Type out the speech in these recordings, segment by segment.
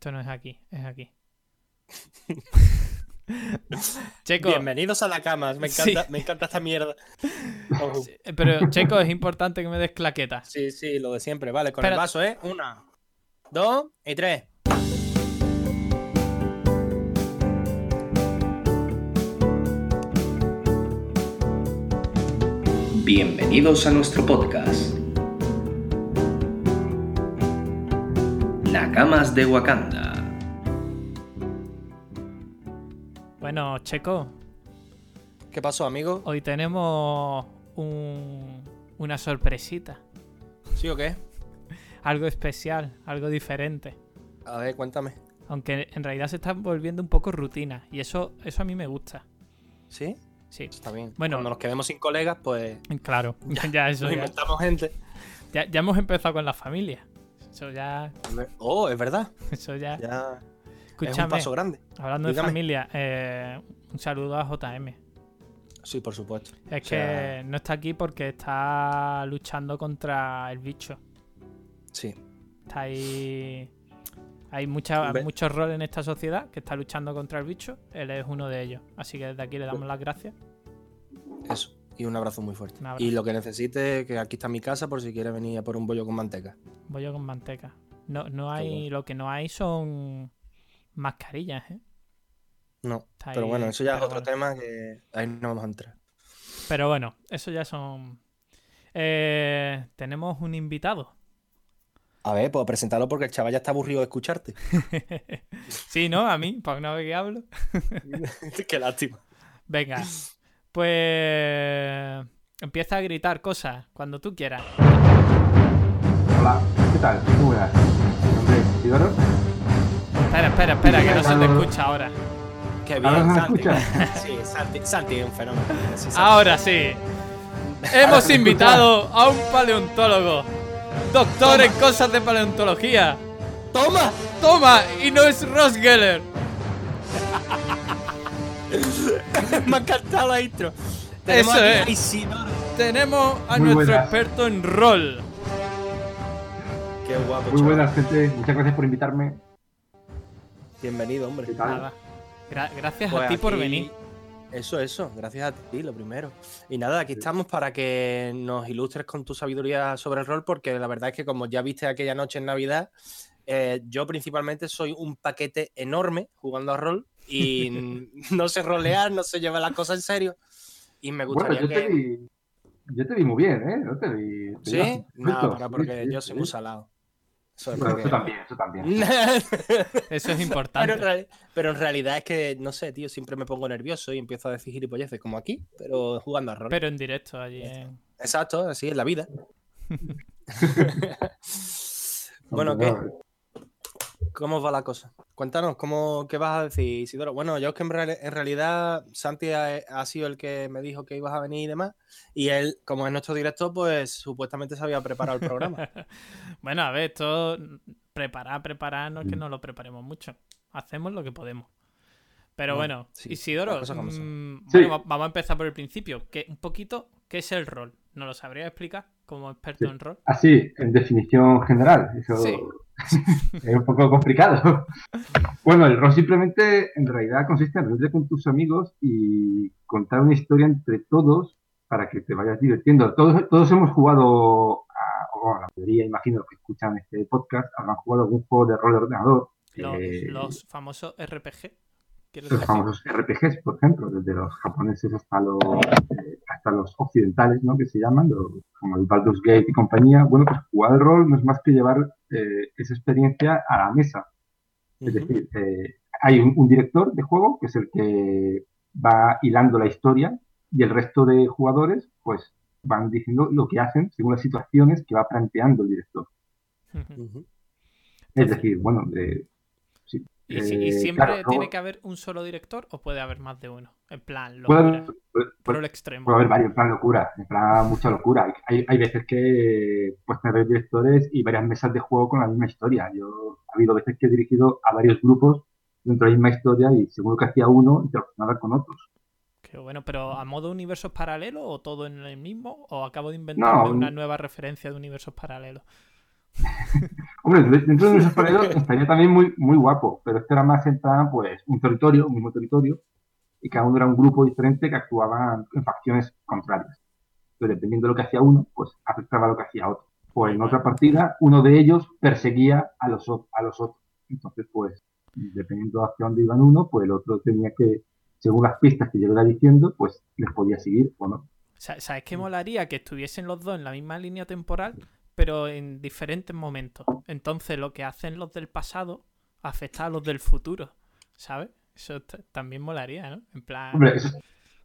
Esto no es aquí, es aquí. Checo. Bienvenidos a la cama. Me encanta, Sí. me encanta esta mierda. Oh, Sí, Pero, Checo, es importante que me des claquetas. Sí, sí, lo de siempre. Vale, con el vaso, ¿eh? Una, dos y tres. Bienvenidos a nuestro podcast. Nakamas de Wakanda. Bueno, Checo, ¿Qué pasó, amigo? hoy tenemos un- una sorpresita. ¿Sí o qué? Algo especial, algo diferente. A ver, cuéntame. Aunque en realidad se está volviendo un poco rutina. Y eso, eso a mí me gusta. ¿Sí? Sí, Está bien. Bueno. Cuando nos quedemos sin colegas, pues claro. Ya, eso nos ya, inventamos gente. ya, ya hemos empezado con la familia. Eso ya. Oh, es verdad. Eso ya. Ya es un paso grande. hablando de familia, eh, un saludo a JM. Sí, por supuesto. Es O sea- que no está aquí porque está luchando contra el bicho. Sí. Está ahí. Hay mucha, muchos roles en esta sociedad que está luchando contra el bicho. Él es uno de ellos. Así que desde aquí le damos las gracias. Eso. Y un abrazo muy fuerte. Abrazo. Y lo que necesite, que aquí está mi casa por si quiere venir a por un bollo con manteca. Bollo con manteca. No, no hay. bueno. Lo que no hay son mascarillas, ¿eh? No. Está Pero ahí, bueno, eso ya es otro tema que ahí no vamos a entrar. Pero bueno, eso ya son. Eh, tenemos un invitado. A ver, puedo presentarlo porque el chaval ya está aburrido de escucharte. sí, ¿no? A mí, para una vez que hablo. Qué lástima. Venga, pues empieza a gritar cosas cuando tú quieras. Hola, ¿qué tal? Muy buenas. Mi nombre es Isidoro. Espera, espera, espera, que no se te escucha ahora. Qué ¿Ahora bien, me Santi. escucha? Sí, Santi, Santi es un fenómeno. Sí, Santi. Ahora sí. Hemos invitado a un paleontólogo. Doctor en cosas de paleontología. ¡Toma! Toma, y no es Ross Geller. Me ha encantado la intro. Tenemos Eso es. a Isidoro. Tenemos a Muy nuestro buenas. experto en rol. Qué guapo, Muy chaval. buenas, gente. Muchas gracias por invitarme. Bienvenido, hombre. ¿Qué tal? Nada. Gra- gracias Pues a ti por aquí- venir. Eso, eso. Gracias a ti, lo primero. Y nada, aquí estamos para que nos ilustres con tu sabiduría sobre el rol, porque la verdad es que como ya viste aquella noche en Navidad, eh, yo principalmente soy un paquete enorme jugando a rol y no sé rolear, no sé llevar las cosas en serio. Y me Bueno, gustaría yo te vi. Yo te vi muy bien, ¿eh? No te vi. te ¿Sí? No, pero porque sí, yo soy sí. muy salado. Eso es Bueno, porque- eso también, eso también. Eso es Pero importante. en, real- pero en realidad es que, no sé, tío, siempre me pongo nervioso y empiezo a decir gilipolleces como aquí, pero jugando a rol. Pero en directo allí en... Exacto, así es la vida. bueno, ¿qué? ¿Cómo va la cosa? Cuéntanos, ¿cómo, ¿qué vas a decir, Isidoro? Bueno, yo es que en, real- en realidad Santi ha, ha sido el que me dijo que ibas a venir y demás, y él, como es nuestro director, pues supuestamente se había preparado el programa. bueno, a ver, esto preparar, preparar, no es que no lo preparemos mucho. Hacemos lo que podemos. Pero Bueno, bueno, sí, Isidoro, mm, Sí. bueno, va- vamos a empezar por el principio. Que, un poquito, ¿qué es el rol? ¿Nos lo sabría explicar como experto Sí. en rol? Así, en definición general. Eso Sí. es un poco complicado. Bueno, el rol simplemente en realidad consiste en reunirte con tus amigos y contar una historia entre todos para que te vayas divirtiendo. Todos, todos hemos jugado, a, o la mayoría, imagino, que escuchan este podcast, habrán jugado algún juego de rol de ordenador. Los, Eh, los famosos RPG. ¿Quieres los decir? famosos RPGs, por ejemplo, desde los japoneses hasta los, eh, hasta los occidentales, ¿no? Que se llaman, los- como el Baldur's Gate y compañía. Bueno, pues jugar al rol no es más que llevar eh, esa experiencia a la mesa. Es decir, eh, hay un, un director de juego que es el que va hilando la historia y el resto de jugadores, pues, van diciendo lo que hacen según las situaciones que va planteando el director. Es decir, bueno, de, sí, ¿Y, y eh, siempre claro, tiene que haber un solo director o puede haber más de uno? En plan, puede locura. puede- Por el extremo. Puede haber varios, en plan locura, en plan mucha locura. Hay, hay veces que pues tener directores y varias mesas de juego con la misma historia. Yo ha habido veces que he dirigido a varios grupos dentro de la misma historia y según lo que hacía uno, interaccionaba con otros. Qué bueno, pero ¿a modo universos paralelos o todo en el mismo? ¿O acabo de inventarme No, una un- nueva referencia de universos paralelos? Hombre, de- dentro de nuestros paralelos estaría también muy, muy guapo, pero esto era más en plan, pues, un territorio, un mismo territorio, y cada uno era un grupo diferente que actuaban en facciones contrarias. Entonces, dependiendo de lo que hacía uno, pues afectaba lo que hacía otro. O en otra partida, uno de ellos perseguía a los, a los otros. Entonces, pues, dependiendo hacia dónde iban uno, pues el otro tenía que, según las pistas que yo le iba diciendo, pues les podía seguir o no. Sa- ¿Sabes qué molaría? Que estuviesen los dos en la misma línea temporal, pero en diferentes momentos. Entonces lo que hacen los del pasado afecta a los del futuro, ¿sabes? Eso también molaría, ¿no? En plan... Hombre, eso,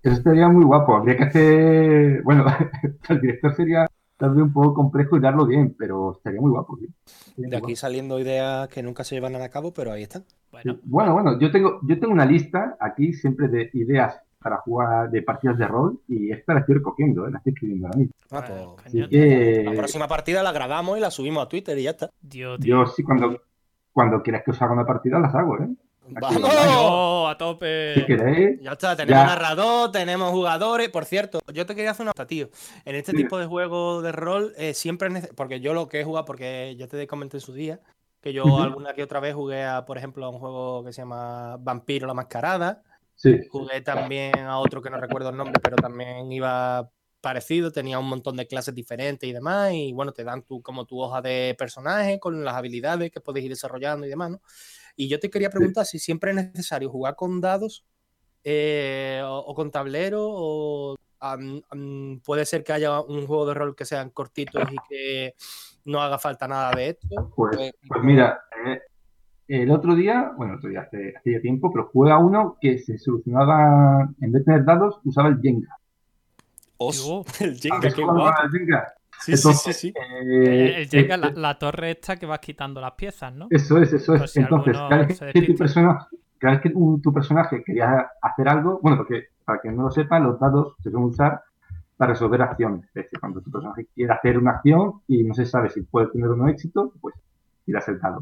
eso estaría muy guapo. Habría que hacer. Bueno, el director sería tal vez un poco complejo y darlo bien, pero estaría muy guapo. sí. Estaría De muy aquí saliendo ideas que nunca se llevan a cabo, pero ahí están. Bueno. Bueno, bueno, yo tengo, yo tengo una lista aquí siempre de ideas para jugar de partidas de rol y esta la estoy recogiendo, ¿eh? la estoy escribiendo ahora mismo. Ah, pues, Así coño, que La próxima partida la grabamos y la subimos a Twitter y ya está. Dios, tío. yo sí, cuando, cuando quieras que os haga una partida, las hago, ¿eh? Aquí, ¡Vamos! ¡Oh, a Si tope! queréis, Ya está, tenemos Ya. narrador, tenemos jugadores. Por cierto, yo te quería hacer una pregunta, tío. En este Sí. tipo de juegos de rol, eh, siempre es Porque yo lo que he jugado, porque ya te comenté en su día, que yo alguna que otra vez jugué, a, por ejemplo, a un juego que se llama Vampiro la Mascarada. Sí. Jugué también a otro que no recuerdo el nombre, pero también iba parecido, tenía un montón de clases diferentes y demás, y bueno, te dan tu, como tu hoja de personaje con las habilidades que puedes ir desarrollando y demás, ¿no? Y yo te quería preguntar si siempre es necesario jugar con dados eh, o, o con tablero, o puede ser que haya un juego de rol que sean cortitos y que no haga falta nada de esto. Pues, Eh, pues mira, eh, el otro día, bueno, el otro día hace, hace ya tiempo, pero juega uno que se solucionaba, en vez de tener dados, usaba el Jenga. os, Digo, el Jenga, ¿Habéis qué guapo. al Jenga? Sí, Entonces, sí, sí, sí. eh, El, el Jenga, eh, la, la torre esta que vas quitando las piezas, ¿no? Eso es, eso es. si Entonces, cada vez que tu personaje, cada vez que un- tu personaje quería hacer algo, bueno, porque para que no lo sepa, los dados se suelen usar para resolver acciones. Es decir, cuando tu personaje quiere hacer una acción y no se sabe si puede tener o no éxito, pues tiras el dado.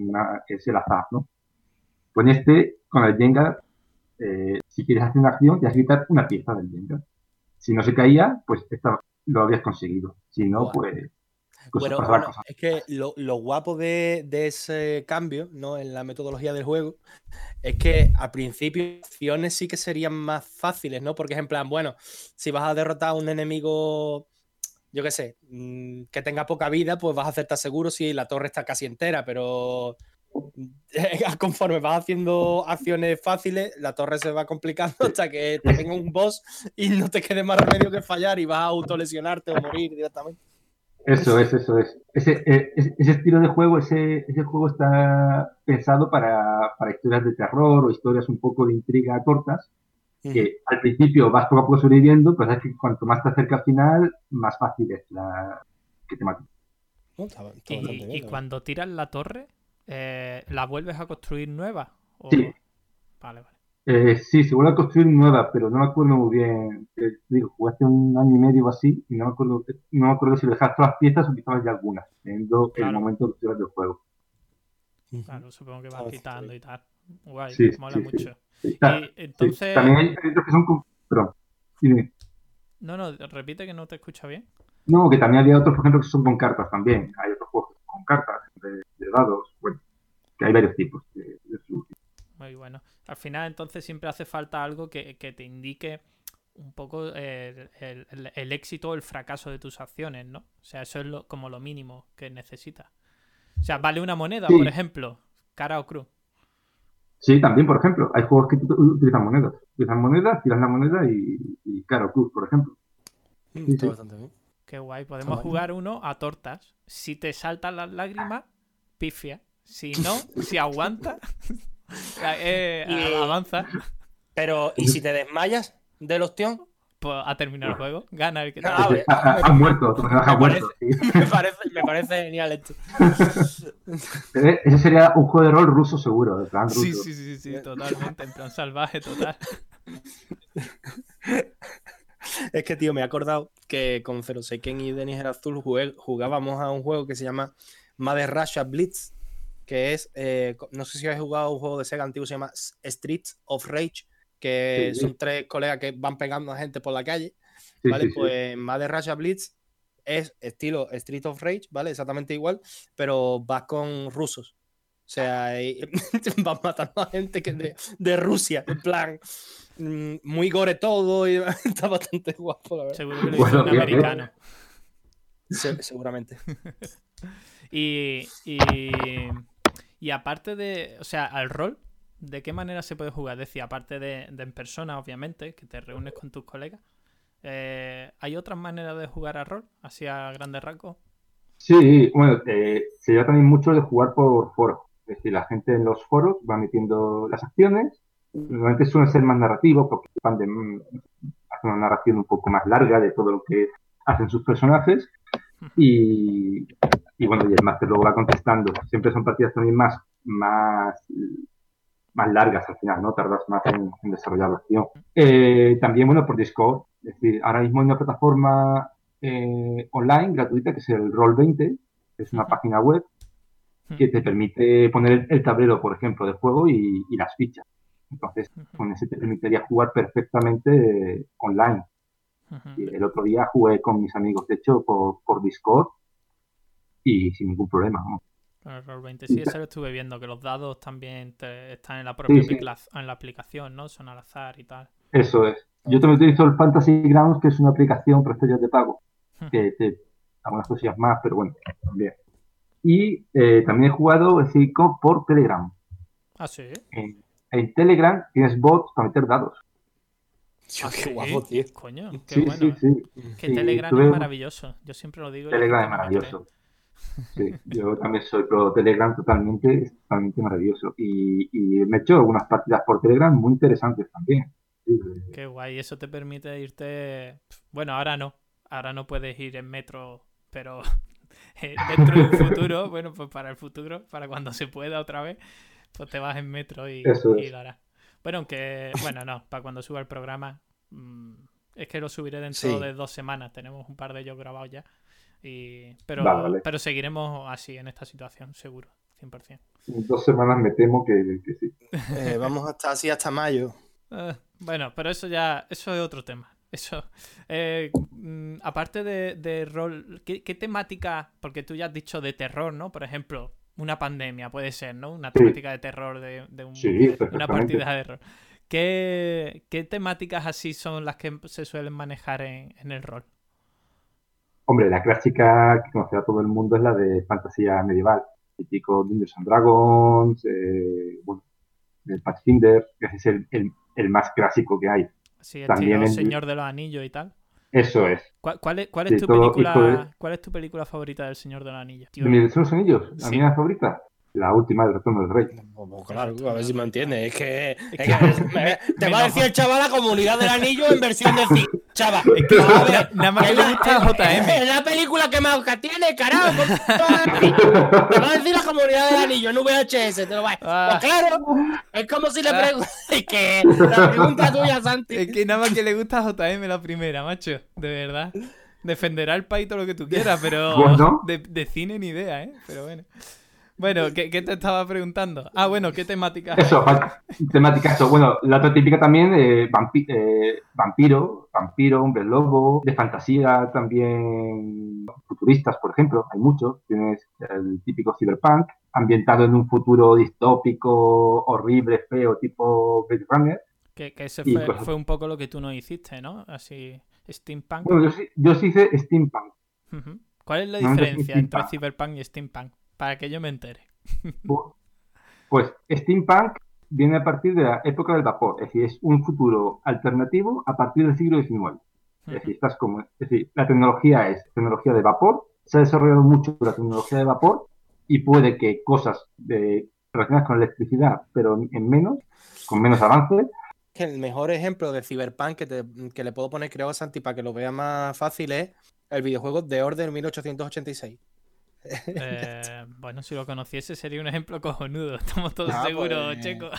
Una- es el azar, ¿no? En este, con el Jenga, eh, si quieres hacer una acción, tienes que quitar una pieza del Jenga. Si no se caía, pues esta- lo habías conseguido. Si no, pues, Bueno, es que lo, lo guapo de, de ese cambio ¿no? en la metodología del juego es que al principio acciones sí que serían más fáciles, ¿no? Porque es en plan, bueno, si vas a derrotar a un enemigo, yo qué sé, mm, que tenga poca vida, pues vas a hacerte seguro si la torre está casi entera, pero conforme vas haciendo acciones fáciles, la torre se va complicando hasta que te venga un boss y no te quede más remedio que fallar y vas a autolesionarte o morir directamente. Eso es, eso es. Ese, eh, ese, ese estilo de juego, ese, ese juego está pensado para, para historias de terror o historias un poco de intriga cortas, que al principio vas poco a poco sobreviviendo, pero es que cuanto más te acerca al final, más fácil es la que te maten. No, está- está Y, cuando tiras la torre, eh, ¿la vuelves a construir nueva? ¿O- Sí. Vale, vale. Eh, sí, se vuelve a construir nueva, pero no me acuerdo muy bien. Eh, digo, jugué hace un año y medio o así, y no me acuerdo, no me acuerdo si dejar todas las piezas o quitabas ya algunas, teniendo Claro. el momento de del juego. Claro, supongo que vas Ah, quitando y tal. Guay, Sí, mola sí, sí. mucho. Sí, Y sí. entonces. También hay proyectos que son con... Perdón. Dime. No, no, repite que no te escucha bien. No, que también había otros, por ejemplo, que son con cartas también. Hay otros juegos que son con cartas, de, de dados, bueno, que hay varios tipos de, de. Muy bueno. Al final, entonces, siempre hace falta algo que, que te indique un poco el, el- el- el éxito o el fracaso de tus acciones, ¿no? O sea, eso es lo- como lo mínimo que necesitas. O sea, vale una moneda, Sí. por ejemplo, cara o cruz. Sí, también, por ejemplo, hay juegos que ut- utilizan monedas. Utilizan monedas, tiras la moneda y, y Caro Cruz, por ejemplo. Mm, Sí, está sí. bastante bien. Qué guay. Podemos jugar uno a tortas. Si te saltan las lágrimas, pifia. Si no, si aguanta, eh, Y- avanza. Pero, ¿y si te desmayas del ostión? A terminar el juego. Gana el que te Ah, vale. Ha, ha- ha muerto, ha Me muerto. sí. Me parece, me parece genial esto. Ese sería un juego de rol ruso seguro, de plan ruso. Sí, sí, sí, sí, totalmente. En plan salvaje, total. Es que, tío, me he acordado que con Zero Seiken y Denis Azul jugábamos a un juego que se llama Mother Russia Blitz, que es, eh, no sé si habéis jugado a un juego de Sega antiguo, se llama Streets of Rage, que Sí, sí. son tres colegas que van pegando a gente por la calle. Sí, ¿vale? sí, sí. Pues Mother Russia Blitz es estilo Street of Rage, ¿vale? Exactamente igual, pero vas con rusos. O sea, vas matando a gente que de, de Rusia, en plan, mm, muy gore todo y está bastante guapo, la verdad. Seguro que lo Bueno, un bien, bien. americano. Se- seguramente. Y, y, y aparte de, o sea, al rol, ¿de qué manera se puede jugar? Es decir, aparte de, en persona, obviamente, que te reúnes con tus colegas, eh, ¿hay otras maneras de jugar al rol? Así a grandes rasgos. Sí, bueno, eh, se lleva también mucho de jugar por foros. Es decir, la gente en los foros va metiendo las acciones. Normalmente suelen ser más narrativos porque hacen una narración un poco más larga de todo lo que hacen sus personajes. Y, y bueno, y el máster luego va contestando. Siempre son partidas también más, más, más largas al final, ¿no? Tardas más en, en desarrollar la acción. Eh, también, bueno, por Discord. Es decir, ahora mismo hay una plataforma eh, online gratuita que es el Roll20, que es una página web que te permite poner el, tablero, por ejemplo, de juego y, y las fichas. Entonces, con ese te permitiría jugar perfectamente eh, online. Y el otro día jugué con mis amigos, de hecho, por, por Discord y sin ningún problema. ¿no? Con el Roll20. Sí, eso lo estuve viendo, que los dados también te- están en la propia Sí, en la aplicación, ¿no? Son al azar y tal. Eso es. Yo también utilizo el Fantasy Grounds, que es una aplicación para estrellas de pago, que te algunas cosillas más, pero bueno, también. Y eh, también he jugado es decir, con- por Telegram. Ah, sí. En, en Telegram tienes bots para meter dados. Tío, Ah, qué sí. guapo, tío. Coño, qué Sí, bueno. sí, sí. Que Sí, Telegram tuve- es maravilloso. Yo siempre lo digo. Telegram es maravilloso. Sí, yo también soy pro Telegram totalmente, es totalmente maravilloso. Y, y me he hecho algunas partidas por Telegram muy interesantes también. Qué guay, eso te permite irte. Bueno, ahora no. Ahora no puedes ir en metro, pero eh, dentro de un futuro, bueno, pues para el futuro, para cuando se pueda otra vez, pues te vas en metro y, Eso y es. lo harás. Bueno, aunque, bueno, no, para cuando suba el programa, mm, es que lo subiré dentro Sí. de dos semanas. Tenemos un par de ellos grabados ya. Y, pero, Vale, vale. pero seguiremos así en esta situación, seguro, 100%. En dos semanas me temo que, que sí. Eh, vamos a estar así hasta mayo. Eh, bueno, pero eso ya, eso es otro tema. Eso, eh, mm, aparte de, de rol, ¿qué, qué temática? Porque tú ya has dicho de terror, ¿no? Por ejemplo, una pandemia puede ser, ¿no? Una Sí. temática de terror de, de un- Sí, una partida de rol. ¿Qué, qué temáticas así son las que se suelen manejar en, en el rol? Hombre, la clásica que conocerá todo el mundo es la de fantasía medieval. Típico Dungeons and Dragons, eh, bueno, el Pathfinder, que es el, el- el más clásico que hay. Así, También estilo en- Señor de los Anillos y tal. Eso es. ¿Cuál, cuál es, cuál Sí, es tu todo película, de- cuál es tu película favorita del Señor de los Anillos? Tío, ¿De deseos anillos? ¿La Sí. mía favorita? La última del retorno del rey. Pues, pues, claro, a ver si me entiendes. Es que, es Es que que- me- te va a decir el chaval la comunidad del anillo en versión de cine. Chaval, Es que a ver, nada más que es le gusta es- JM. Es la película que más tiene, carajo. Te va a decir la comunidad del anillo en VHS. Te lo va Ah. Pues claro, es como si le Ah. preguntas. que la pregunta tuya, Santi. Es que nada más que le gusta a JM la primera, macho. De verdad. Defenderá el país todo lo que tú quieras, pero Bueno. de, de cine ni idea, ¿eh? Pero bueno. Bueno, ¿qué, qué te estaba preguntando? Ah, bueno, ¿qué temáticas? hay? Eso, temática eso. Bueno, la otra típica también, eh, vampi- eh, vampiro, vampiro, hombre lobo, de fantasía también, futuristas, por ejemplo, hay muchos. Tienes el típico cyberpunk, ambientado en un futuro distópico, horrible, feo, tipo Blade Runner. Que, que ese fue, cosas. fue un poco lo que tú nos hiciste, ¿no? Así, steampunk. Bueno, yo sí, yo sí hice steampunk. ¿Cuál es la No, no diferencia entre steampunk. cyberpunk y steampunk? Para que yo me entere. Pues steampunk viene a partir de la época del vapor, es decir, es un futuro alternativo a partir del siglo XIX. Es decir, estás como, es decir, la tecnología es tecnología de vapor, se ha desarrollado mucho la tecnología de vapor y puede que cosas de, relacionadas con electricidad, pero en menos, con menos avance, que el mejor ejemplo de Cyberpunk que, te- que le puedo poner, creo, a Santi, para que lo vea más fácil, es el videojuego de Order 1886. Eh, bueno, si lo conociese sería un ejemplo cojonudo. Estamos todos Ah, seguros, pues, Checo.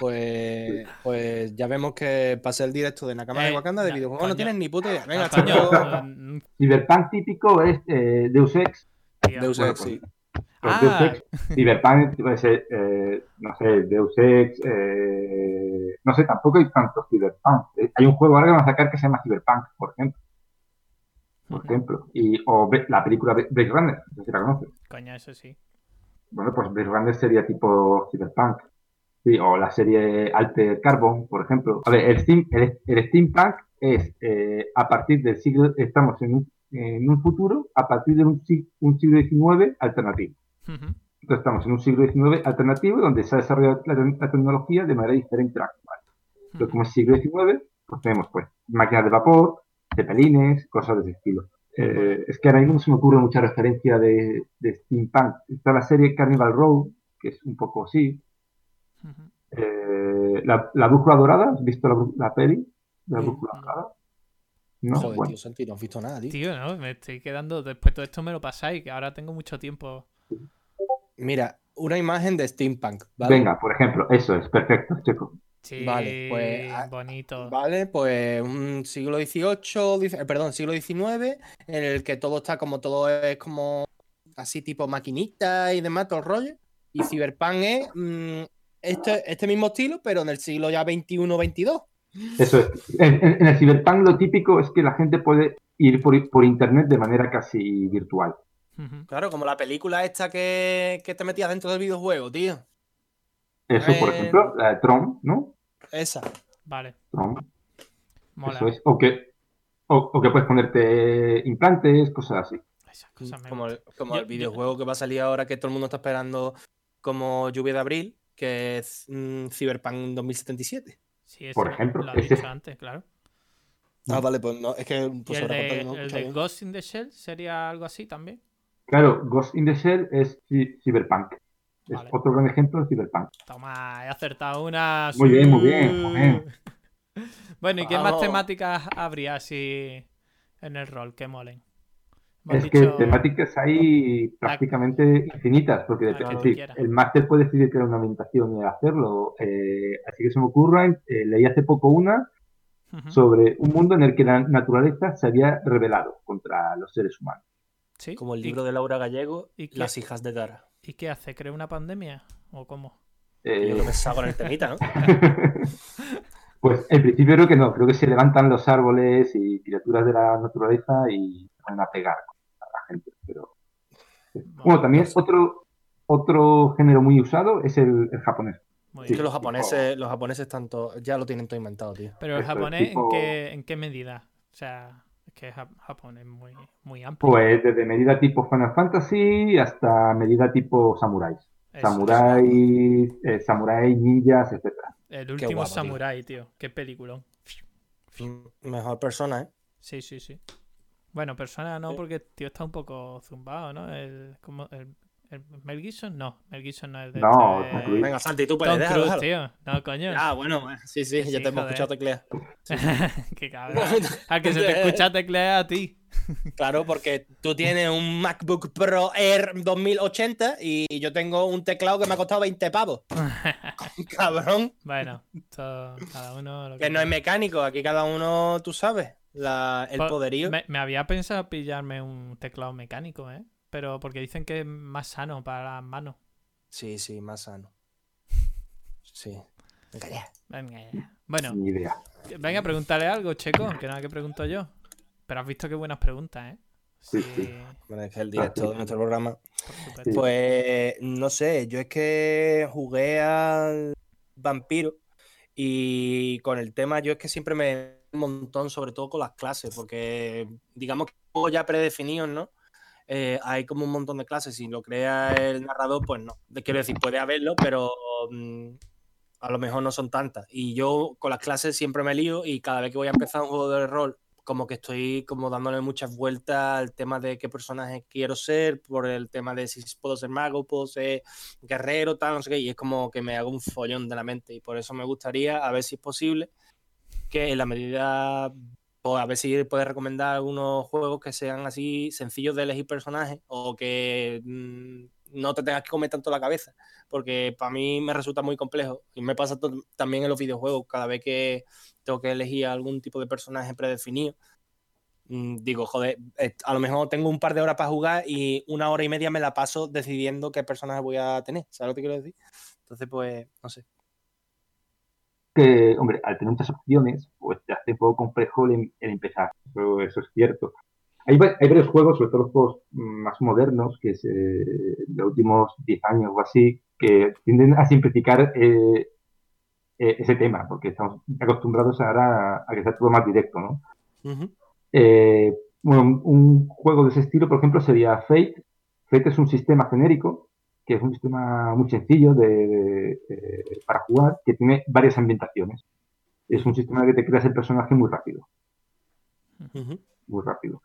Pues, pues ya vemos que pasa el directo de Nakama Eh, de Wakanda de na- videojuego. coño. No tienes ni puta idea. Venga, Ah, luego. mm, Cyberpunk típico es eh, Deus Ex. Deus Ex, pues, sí. pues Ah. Deus Ex, Cyberpunk puede ser, eh, no sé, Deus Ex, eh, no sé, tampoco hay tantos Cyberpunk. Eh, Hay un juego ahora que van a sacar que se llama Cyberpunk, por ejemplo. Por ejemplo. Y, o la película Blade Runner, no sé si la conoces. Coño, eso sí. Bueno, pues Blade Runner sería tipo Cyberpunk. Sí, o la serie Alter Carbon, por ejemplo. A ver, el, steam- el, el steampunk es eh, a partir del siglo, estamos en un, en un futuro, a partir de un, un siglo XIX alternativo. Entonces estamos en un siglo XIX alternativo donde se ha desarrollado la, la tecnología de manera diferente a la actual. Entonces, como es siglo XIX, pues tenemos pues máquinas de vapor, cepelines, cosas de ese estilo. Eh, es que ahora mismo se me ocurre mucha referencia de, de steampunk. Está la serie Carnival Row, que es un poco así. Eh, la, la brújula dorada, ¿has visto la, la peli? de La brújula dorada. No, Joder, bueno. tío, Santi, no has visto nada, tío. Tío, no, me estoy quedando. Después todo esto me lo pasáis, que ahora tengo mucho tiempo. Mira, una imagen de steampunk, ¿vale? Venga, por ejemplo, eso es, perfecto, Checo. Sí, Vale, pues, ah, bonito. Vale, pues un siglo XVIII, eh, perdón, siglo XIX, en el que todo está como todo es como así tipo maquinita y demás, todo el rollo. Y Cyberpunk es mm, este, este mismo estilo, pero en el siglo ya XXI-XXII. Eso es. En, en- en el Cyberpunk lo típico es que la gente puede ir por, por internet de manera casi virtual. Claro, como la película esta que, que te metías dentro del videojuego, tío. Eso, por Eh, ejemplo, la de Tron, ¿no? Esa. Vale, mola. eso es. O que, o, o que puedes ponerte implantes, cosas así. Esas cosas me Como, el, como Yo- el yo- videojuego que va a salir ahora que todo el mundo está esperando como lluvia de abril, que es mm, Cyberpunk 2077. Sí, ese por lo- ejemplo, lo he ese- dicho antes, claro. Ah, vale, pues no, es que ¿Y pues el de, no el. Ghost in the Shell sería algo así también? Claro, Ghost in the Shell es Cyberpunk. Es Vale. otro gran ejemplo de Cyberpunk. Toma, he acertado una. Muy bien, muy bien, Sí. muy bien. Bueno, ¿y qué más temáticas habría así en el rol que molen? Es que temáticas hay prácticamente infinitas, porque depende- el máster puede decidir crear una ambientación y hacerlo. Eh, así que se me ocurra, eh, leí hace poco una sobre un mundo en el que la naturaleza se había rebelado contra los seres humanos. ¿Sí? Como el ¿Y- libro de Laura Gallego, y qué- Las hijas de Dara. ¿Y qué hace? ¿Crea una pandemia? ¿O cómo? Eh, Yo creo que con el temita, ¿no? pues en principio creo que no, creo que se levantan los árboles y criaturas de la naturaleza y van a pegar a la gente. Pero... Bueno, también pues- otro, otro género muy usado es el, el japonés. Muy Es que los japoneses, los japoneses tanto, ya lo tienen todo inventado, tío. Pero el Esto japonés, tipo- ¿en, qué, ¿en qué medida? O sea, que Jap- Japón es muy, muy amplio. Pues desde medida tipo Final Fantasy hasta medida tipo samuráis. Eso, Samuráis, eh, samuráis, ninjas, etcétera. El último guapo, tío. samurái, tío. Qué peliculón. Mm, Mejor persona, ¿eh? Sí, sí, sí. Bueno, persona no, porque el tío está un poco zumbado, ¿no? El, como, el Mel Gibson, no. Mel Gibson no es de No, este, Tom. Venga, Santi, tú puedes, Tom déjalo, Cruise, déjalo. tío. No, coño. Ah, bueno, eh, sí, sí, Sí, ya te hemos escuchado teclear. Qué cabrón. Al que se te escucha teclea a ti. Claro, porque tú tienes un MacBook Pro Air 2080 y yo tengo un teclado que me ha costado 20 pavos. Cabrón. bueno, esto, cada uno lo Que no es mecánico, aquí cada uno, tú sabes, la- el Po- poderío. Me, me había pensado pillarme un teclado mecánico, ¿eh? Pero porque dicen que es más sano para las manos. Sí, sí, más sano. Sí. Venga, ya. Venga, ya. Bueno, venga, pregúntale algo, Checo, que nada que pregunto yo. Pero has visto qué buenas preguntas, ¿eh? Sí, sí. Bueno, es que el director de nuestro programa. Pues no sé, yo es que jugué al vampiro y con el tema yo es que siempre me un montón, sobre todo con las clases, porque digamos que ya predefinidos, ¿no? Eh, hay como un montón de clases, si lo crea el narrador, pues no. Quiero decir, puede haberlo, pero mm, a lo mejor no son tantas. Y yo con las clases siempre me lío y cada vez que voy a empezar un juego de rol, como que estoy como dándole muchas vueltas al tema de qué personaje quiero ser, por el tema de si puedo ser mago, puedo ser guerrero, tal, no sé qué, y es como que me hago un follón de la mente. Y por eso me gustaría, a ver si es posible, que en la medida, pues a ver si puedes recomendar algunos juegos que sean así sencillos de elegir personajes o que mm, no te tengas que comer tanto la cabeza, porque para mí me resulta muy complejo. Y me pasa también en los videojuegos, cada vez que tengo que elegir algún tipo de personaje predefinido. mm, Digo, joder, eh, a lo mejor tengo un par de horas para jugar y una hora y media me la paso decidiendo qué personaje voy a tener. ¿Sabes lo que quiero decir? Entonces, pues, no sé. Que, hombre, al tener muchas opciones, pues te hace un poco complejo el, el empezar. Eso, eso es cierto. hay, hay, varios juegos, sobre todo los juegos más modernos, que es eh, de los últimos 10 años o así, que tienden a simplificar eh, eh, ese tema, porque estamos acostumbrados ahora a, que sea todo más directo, ¿no? eh, bueno, un juego de ese estilo, por ejemplo, sería Fate. Fate es un sistema genérico, que es un sistema muy sencillo de, de, de, para jugar, que tiene varias ambientaciones. Es un sistema que te creas el personaje muy rápido. Muy rápido.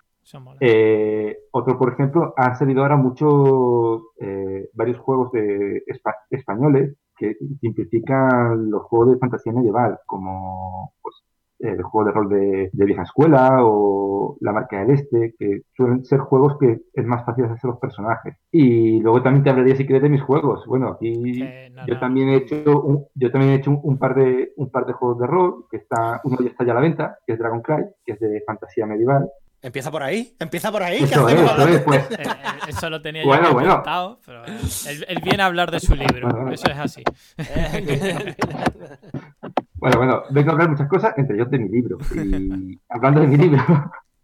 Eh, otro, por ejemplo, han salido ahora muchos, eh, varios juegos de espa españoles que simplifican los juegos de fantasía medieval, como pues, el juego de rol de, de, vieja escuela o la marca del este, que suelen ser juegos que es más fácil hacer los personajes. Y luego también te hablaría si quieres de mis juegos. Bueno, aquí eh, no, yo no. también he hecho un, yo también he hecho un, un, par de un par de juegos de rol que está uno ya está ya a la venta, que es Dragon Cry, que es de fantasía medieval. Empieza por ahí, empieza por ahí. Eso, es, eso, es, pues. eh, eso lo tenía bueno, yo bueno. Contado, pero él, él, viene a hablar de su libro, bueno, eso es así. bueno, bueno, vengo a hablar muchas cosas, entre ellos de mi libro. Y hablando de mi libro,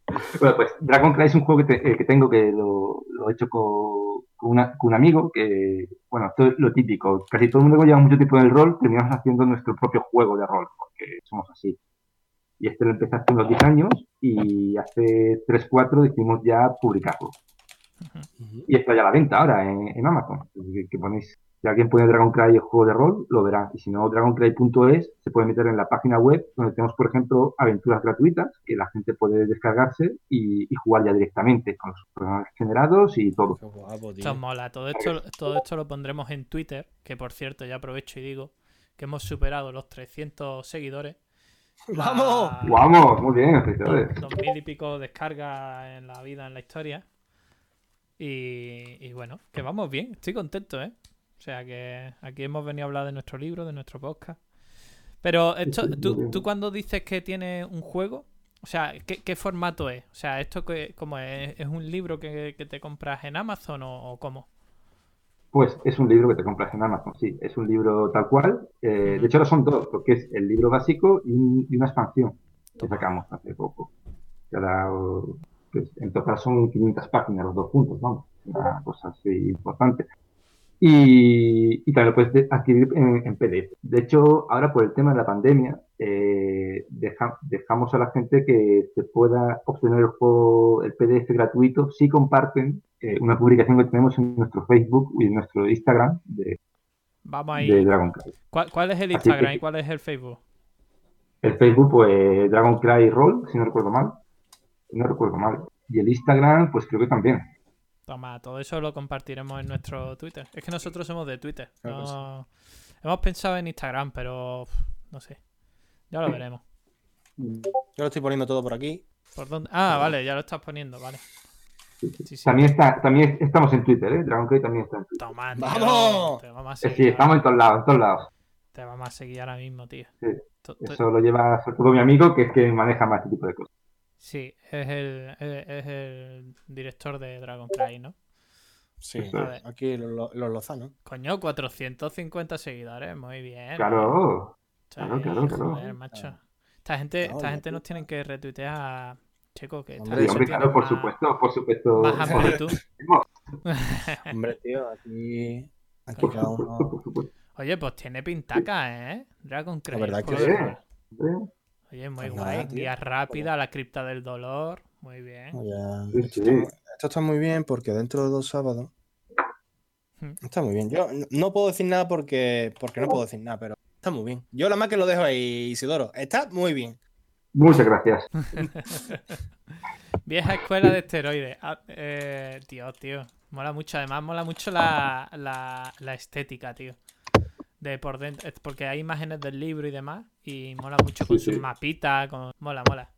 bueno, pues Dragon Cry es un juego que, te, eh, que tengo que lo, lo, he hecho con, con, una, con, un amigo, que, bueno, esto es lo típico. Casi todo el mundo que lleva mucho tiempo en el rol, terminamos haciendo nuestro propio juego de rol, porque somos así. Y este lo empecé hace unos 10 años y hace 3, 4 decidimos ya publicarlo. Uh -huh. Y está ya a la venta ahora en, en Amazon. Que, que, ponéis, si alguien pone Dragon Cry el juego de rol, lo verá. Y si no, dragoncry.es se puede meter en la página web donde tenemos, por ejemplo, aventuras gratuitas que la gente puede descargarse y, y jugar ya directamente con los programas generados y todo. Qué guapo, tío. Esto mola. Todo esto, todo esto lo pondremos en Twitter, que por cierto, ya aprovecho y digo que hemos superado los 300 seguidores ¡Vamos! La... ¡Vamos! Muy bien. Dos mil y pico descargas en la vida, en la historia. Y, y, bueno, que vamos bien, estoy contento, ¿eh? O sea que aquí hemos venido a hablar de nuestro libro, de nuestro podcast. Pero esto, tú, tú cuando dices que tienes un juego, o sea, ¿qué, ¿qué, formato es? O sea, ¿esto que, cómo es? ¿Es un libro que, que te compras en Amazon o, o cómo? Pues es un libro que te compras en Amazon, sí, es un libro tal cual. Eh, de hecho, ahora son dos, porque es el libro básico y, y una expansión que sacamos hace poco. Cada, pues, en total son 500 páginas los dos juntos, vamos, una cosa así importante. Y, y también lo puedes adquirir en, en, PDF. De hecho, ahora por el tema de la pandemia, eh, deja, dejamos a la gente que se pueda obtener el juego, el PDF gratuito, si comparten eh, una publicación que tenemos en nuestro Facebook y en nuestro Instagram de, Vamos ahí. de Dragon Cry. ¿Cuál, ¿Cuál, es el Instagram que, y cuál es el Facebook? El Facebook, pues Dragon Cry Roll, si no recuerdo mal. Si no recuerdo mal. Y el Instagram, pues creo que también. Toma, todo eso lo compartiremos en nuestro Twitter. Es que nosotros somos de Twitter. No... Hemos pensado en Instagram, pero no sé. Ya lo veremos. Yo lo estoy poniendo todo por aquí. ¿Por dónde? Ah, vale, ya lo estás poniendo, vale. Sí, sí. También, está, también estamos en Twitter, ¿eh? Dragon Cray también está en Twitter. Toma, tío, ¡Vamos! Te vamos a seguir, sí, estamos en todos lados, en todos lados. Te vamos a seguir ahora mismo, tío. Sí. Eso lo lleva sobre todo mi amigo, que es que maneja más este tipo de cosas. Sí, es el, es el director de Dragon Cry, ¿no? Sí, aquí los lo, Lozano. Coño, 450 seguidores, muy bien. Claro. Claro, claro, claro. Joder, macho. Esta gente, esta gente nos tiene que retuitear, chico, que hombre, hombre claro, por más, supuesto, por supuesto. Más hombre, tío, aquí, aquí por cada uno... Supuesto, por supuesto. Oye, pues tiene pintaca, ¿eh? Dragon Cry. La verdad que sí. Oye, muy pues guay. Nada, Guía rápida, la cripta del dolor. Muy bien. Oye, sí, sí. Esto, esto, está muy bien porque dentro de dos sábados. Está muy bien. Yo no puedo decir nada porque, porque no puedo decir nada, pero está muy bien. Yo la más que lo dejo ahí, Isidoro. Está muy bien. Muchas gracias. Vieja escuela de esteroides. Ah, eh, tío, tío. Mola mucho. Además, mola mucho la, la, la estética, tío de por dentro, porque hay imágenes del libro y demás, y mola mucho con sí, sus sí. mapitas, con... mola, mola.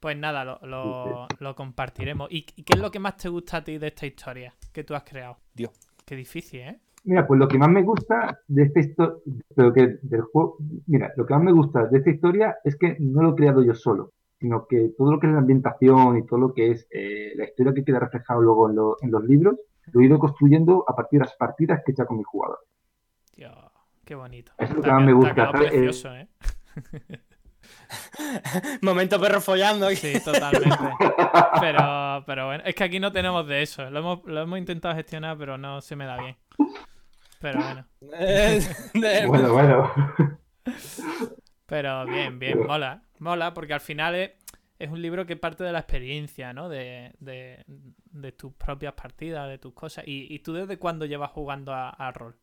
Pues nada, lo, lo, lo compartiremos. ¿Y, ¿Y, qué es lo que más te gusta a ti de esta historia que tú has creado? Dios. Qué difícil, ¿eh? Mira, pues lo que más me gusta de esta historia, que del juego, mira, lo que más me gusta de esta historia es que no lo he creado yo solo, sino que todo lo que es la ambientación y todo lo que es eh, la historia que queda reflejado luego en, lo, en, los libros, lo he ido construyendo a partir de las partidas que he hecho con mis jugadores. Dios. Qué bonito. Es lo que más me gusta. Precioso, ¿eh? Momento perro follando. aquí. Sí, totalmente. Pero, pero bueno, es que aquí no tenemos de eso. Lo hemos, lo hemos intentado gestionar, pero no se me da bien. Pero bueno. Bueno, bueno. Pero bien, bien, mola. Mola porque al final es, es un libro que parte de la experiencia, ¿no? De, de, de tus propias partidas, de tus cosas. ¿Y, y tú desde cuándo llevas jugando a, a rol?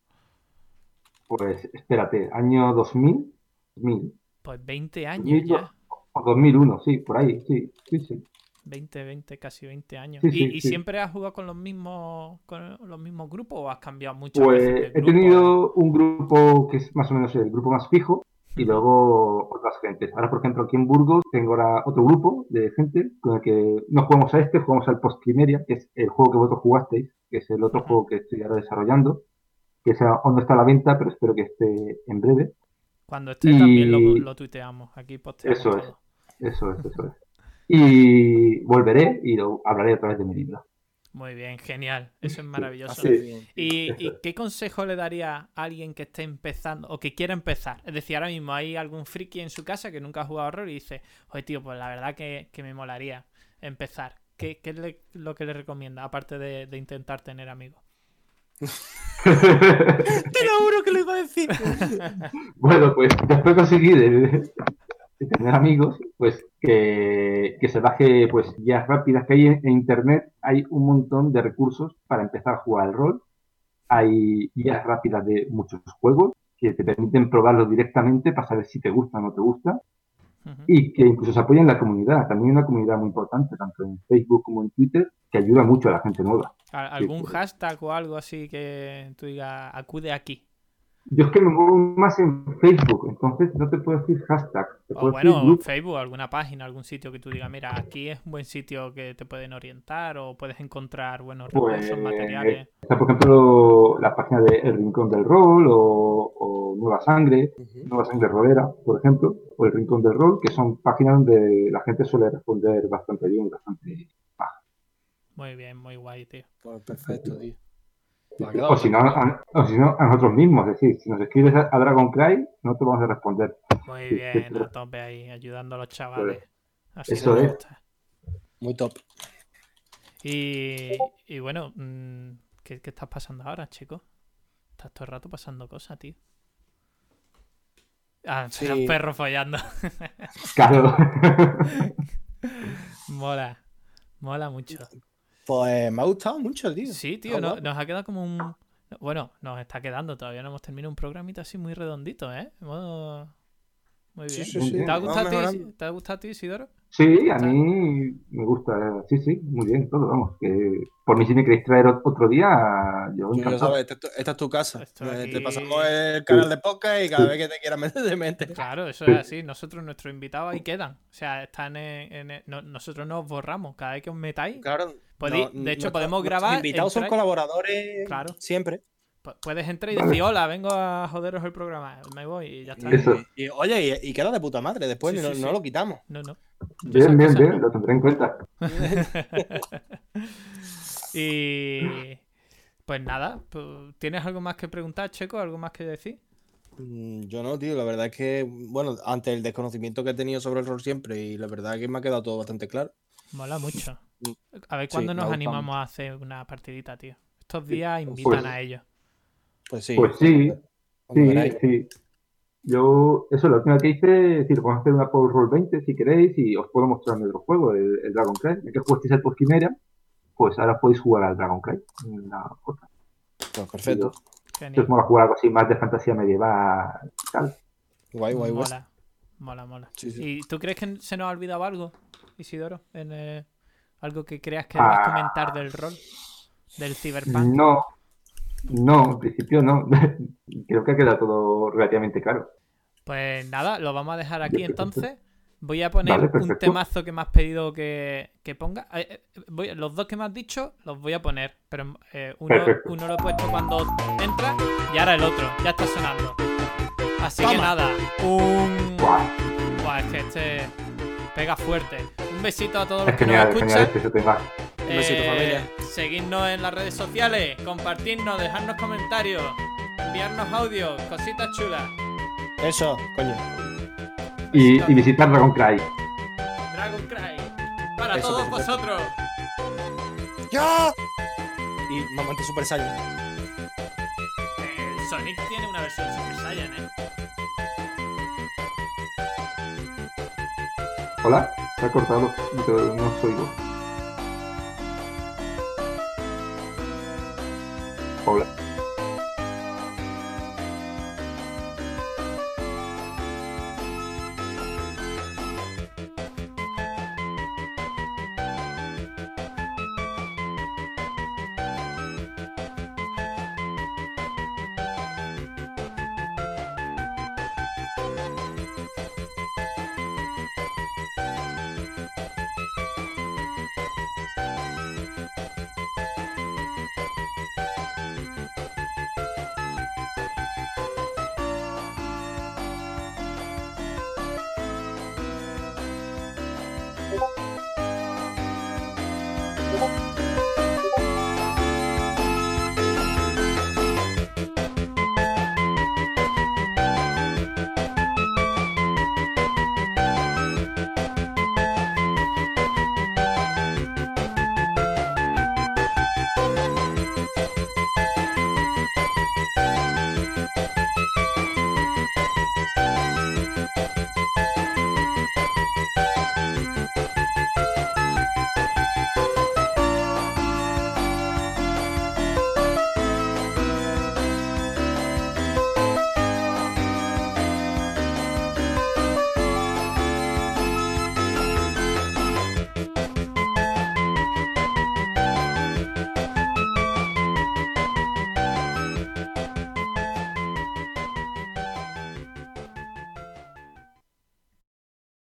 Pues espérate, año 2000, 2000 Pues 20 años Mil- ya. o 2001, sí, por ahí, sí, sí, sí. 20, 20, casi 20 años. Sí, ¿Y, sí, y sí. siempre has jugado con los mismos con los mismos grupos o has cambiado veces de Pues he tenido un grupo que es más o menos el grupo más fijo y luego otras gentes. Ahora, por ejemplo, aquí en Burgos tengo ahora otro grupo de gente con el que no jugamos a este, jugamos al Postcrimeria, que es el juego que vosotros jugasteis, que es el otro juego que estoy ahora desarrollando, que ese aún no está a la venta, pero espero que esté en breve. Cuando esté también lo, lo tuiteamos. Aquí posteamos Eso es. Eso es, eso es. Y volveré y lo hablaré otra vez de mi libro. Muy bien, genial. Eso es maravilloso. Sí. ¿Y, qué consejo le daría a alguien que esté empezando o que quiera empezar? Es decir, ahora mismo hay algún friki en su casa que nunca ha jugado horror y dice, oye tío, pues la verdad que, que me molaría empezar. ¿Qué, qué es le- lo que le recomienda, aparte de, de intentar tener amigos? Te lo juro que lo iba a decir. Bueno, pues después conseguí de, de tener amigos, pues que, que se baje pues guías rápidas que hay en, en internet, hay un montón de recursos para empezar a jugar al rol. Hay guías rápidas de muchos juegos que te permiten probarlos directamente para saber si te gusta o no te gusta Ujú. y que incluso se apoya en la comunidad. También hay una comunidad muy importante, tanto en Facebook como en Twitter, que ayuda mucho a la gente nueva. ¿Al- ¿Algún pues. hashtag o algo así que tú digas, acude aquí? Yo es que me muevo más en Facebook, entonces no te puedo decir hashtag. Te O puedo bueno, decir grupo. Facebook, alguna página, algún sitio que tú digas, mira, aquí es un buen sitio que te pueden orientar o puedes encontrar buenos recursos, Pues, materiales. Está, por ejemplo, la página de El Rincón del Rol o, o Nueva Sangre, Nueva Sangre Rolera, por ejemplo, o El Rincón del Rol, que son páginas donde la gente suele responder bastante bien bastante Muy bien, muy guay, tío. Pues perfecto, tío. O si, no, a, o si no, a nosotros mismos. Es decir, si nos escribes a, a Dragon Cry, no te vamos a responder. Muy bien, a tope ahí, ayudando a los chavales. Así Eso es. gusta. Muy top. Y, y bueno, mm, ¿qué, qué estás pasando ahora, chico? Estás todo el rato pasando cosas, tío. Ah, Sí. los perros follando. Claro. mola. Mola mucho. Pues me ha gustado mucho, tío. Sí, tío, no- nos ha quedado como un... Bueno, nos está quedando, todavía no hemos terminado un programita así muy redondito, ¿eh? Muy bien. Sí, sí, sí. ¿Te, ha gustado a ti. ¿Te ha gustado a ti, Isidoro? Sí, a mí me gusta. Sí, sí, muy bien, todo, vamos. Que por mí, si me queréis traer otro día, yo encantado. sabes, esta, es tu- esta es tu casa. Eh, aquí- Te pasamos el canal de podcast y cada vez que te quieras meter, te metes. Claro, eso Sí. es así. Nosotros, nuestros invitados ahí quedan. O sea, están en... en no- nosotros nos borramos. Cada vez que os metáis, Claro. Podéis- de hecho, podemos grabar, invitados son colaboradores Claro. siempre. Pu- puedes entrar y Vale. decir, hola, vengo a joderos el programa. Me voy y ya está. Y, Eso. y- oye, y, y queda de puta madre. Después Sí, no, sí, no sí. lo quitamos. No, no. Bien, bien, bien, lo tendré en cuenta. y... Pues nada, ¿tienes algo más que preguntar, Checo? ¿Algo más que decir? Mm, Yo no, tío. La verdad es que, bueno, ante el desconocimiento que he tenido sobre el rol siempre, y la verdad es que me ha quedado todo bastante claro. Mola mucho. Mm. A ver cuándo nos animamos a hacer una partidita, tío. Estos días invitan Pues- a ellos. Pues sí. Pues sí, Sí, sí. Yo, eso, la última que hice, es decir, vamos a hacer una Power Roll 20 si queréis y os puedo mostrar mi otro juego, el, el Dragon Cry. Ya que jugasteis el Post Chimera, pues ahora podéis jugar al Dragon Cry. en la otra. Pues perfecto. Si Genial. os mola jugar algo así más de fantasía medieval y tal. Guay, guay, guay. Mola, mola, mola. Sí, sí. ¿Y tú crees que se nos ha olvidado algo, Isidoro? En, eh, algo que creas que debas Ah. comentar del rol, del cyberpunk. No, no, en principio no. Creo que ha quedado todo relativamente claro. Pues nada, lo vamos a dejar aquí entonces. Voy a poner Vale, un temazo que me has pedido que, que ponga. Eh, eh, voy- los dos que me has dicho los voy a poner, pero eh, uno, uno lo he puesto cuando entra y ahora el otro. Ya está sonando. Así que nada, un... Buah, es que este pega fuerte. Un besito a todos los que nos genial, es genial escuchan. este ese tema. Un besito, familia. Seguidnos en las redes sociales, compartirnos, dejarnos comentarios, enviarnos audios, cositas chulas. Eso, coño. y, y visitar Dragon Cry. Dragon Cry. Para Eso, todos vosotros. ¡Ya! Y momento Super Saiyan. Eh, Sonic tiene una versión Super Saiyan, ¿eh? Hola, se ha cortado, no, no os oigo.